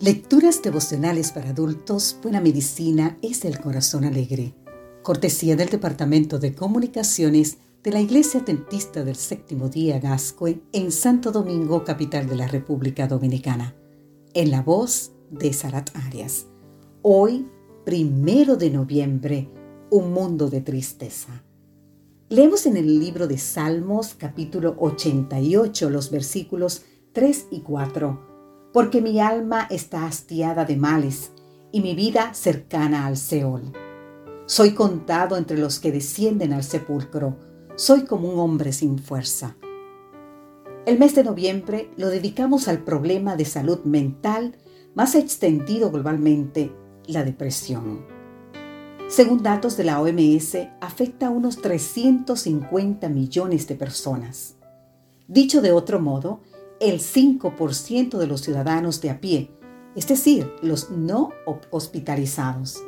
Lecturas devocionales para adultos, Buena Medicina es el Corazón Alegre. Cortesía del Departamento de Comunicaciones de la Iglesia Tentista del Séptimo Día Gascue en Santo Domingo, capital de la República Dominicana. En la voz de Sarat Arias. Hoy, primero de noviembre, un mundo de tristeza. Leemos en el libro de Salmos, capítulo 88, los versículos 3 y 4 porque mi alma está hastiada de males y mi vida cercana al Seol. Soy contado entre los que descienden al sepulcro, soy como un hombre sin fuerza. El mes de noviembre lo dedicamos al problema de salud mental más extendido globalmente, la depresión. Según datos de la OMS, afecta a unos 350 millones de personas. Dicho de otro modo, el 5% de los ciudadanos de a pie, es decir, los no hospitalizados,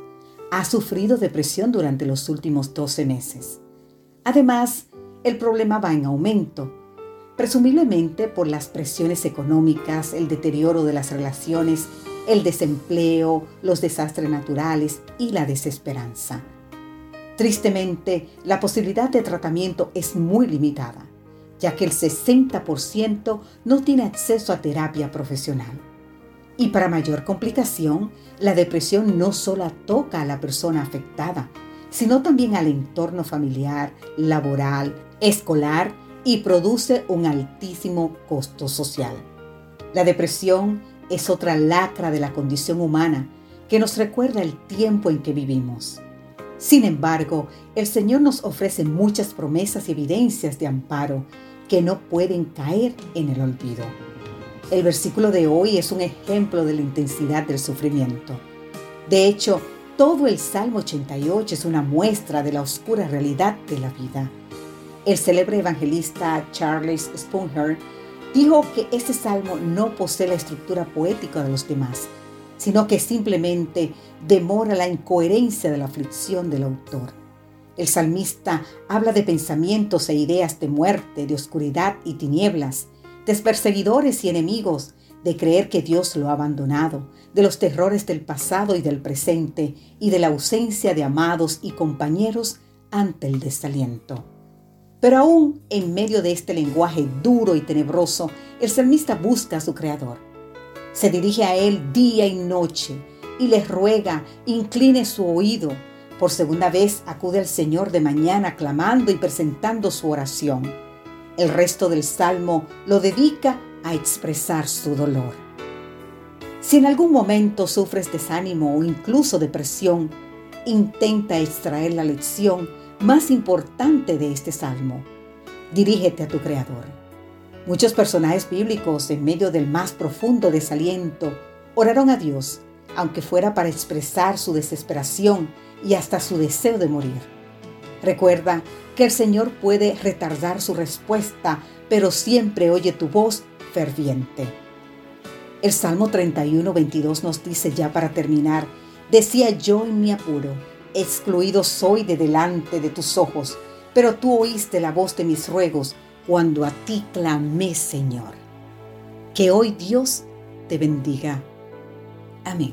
ha sufrido depresión durante los últimos 12 meses. Además, el problema va en aumento, presumiblemente por las presiones económicas, el deterioro de las relaciones, el desempleo, los desastres naturales y la desesperanza. Tristemente, la posibilidad de tratamiento es muy limitada ya que el 60% no tiene acceso a terapia profesional. Y para mayor complicación, la depresión no solo toca a la persona afectada, sino también al entorno familiar, laboral, escolar y produce un altísimo costo social. La depresión es otra lacra de la condición humana que nos recuerda el tiempo en que vivimos. Sin embargo, el Señor nos ofrece muchas promesas y evidencias de amparo que no pueden caer en el olvido. El versículo de hoy es un ejemplo de la intensidad del sufrimiento. De hecho, todo el Salmo 88 es una muestra de la oscura realidad de la vida. El célebre evangelista Charles Spurgeon dijo que este salmo no posee la estructura poética de los demás, sino que simplemente demora la incoherencia de la aflicción del autor. El salmista habla de pensamientos e ideas de muerte, de oscuridad y tinieblas, de perseguidores y enemigos, de creer que Dios lo ha abandonado, de los terrores del pasado y del presente, y de la ausencia de amados y compañeros ante el desaliento. Pero aún en medio de este lenguaje duro y tenebroso, el salmista busca a su Creador. Se dirige a Él día y noche y le ruega, incline su oído, por segunda vez acude al Señor de mañana clamando y presentando su oración. El resto del salmo lo dedica a expresar su dolor. Si en algún momento sufres desánimo o incluso depresión, intenta extraer la lección más importante de este salmo. Dirígete a tu Creador. Muchos personajes bíblicos, en medio del más profundo desaliento, oraron a Dios, aunque fuera para expresar su desesperación y hasta su deseo de morir. Recuerda que el Señor puede retardar su respuesta, pero siempre oye tu voz ferviente. El Salmo 31, 22 nos dice ya para terminar, decía yo en mi apuro, excluido soy de delante de tus ojos, pero tú oíste la voz de mis ruegos cuando a ti clamé, Señor. Que hoy Dios te bendiga. Amén.